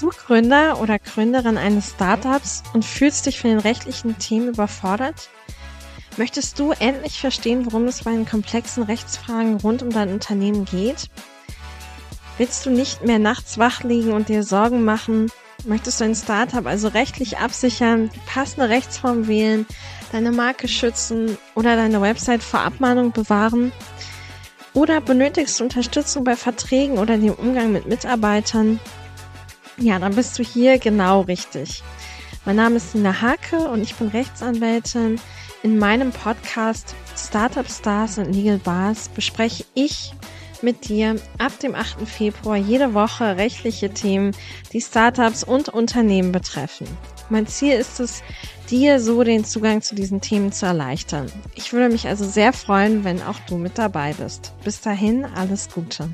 Du Gründer oder Gründerin eines Startups und fühlst dich von den rechtlichen Themen überfordert? Möchtest du endlich verstehen, worum es bei den komplexen Rechtsfragen rund um dein Unternehmen geht? Willst du nicht mehr nachts wach liegen und dir Sorgen machen? Möchtest du ein Startup also rechtlich absichern, die passende Rechtsform wählen, deine Marke schützen oder deine Website vor Abmahnung bewahren? Oder benötigst du Unterstützung bei Verträgen oder dem Umgang mit Mitarbeitern? Ja, dann bist du hier genau richtig. Mein Name ist Nina Hake und ich bin Rechtsanwältin. In meinem Podcast Startup Stars und Legal Bars bespreche ich mit dir ab dem 8. Februar jede Woche rechtliche Themen, die Startups und Unternehmen betreffen. Mein Ziel ist es, dir so den Zugang zu diesen Themen zu erleichtern. Ich würde mich also sehr freuen, wenn auch du mit dabei bist. Bis dahin, alles Gute.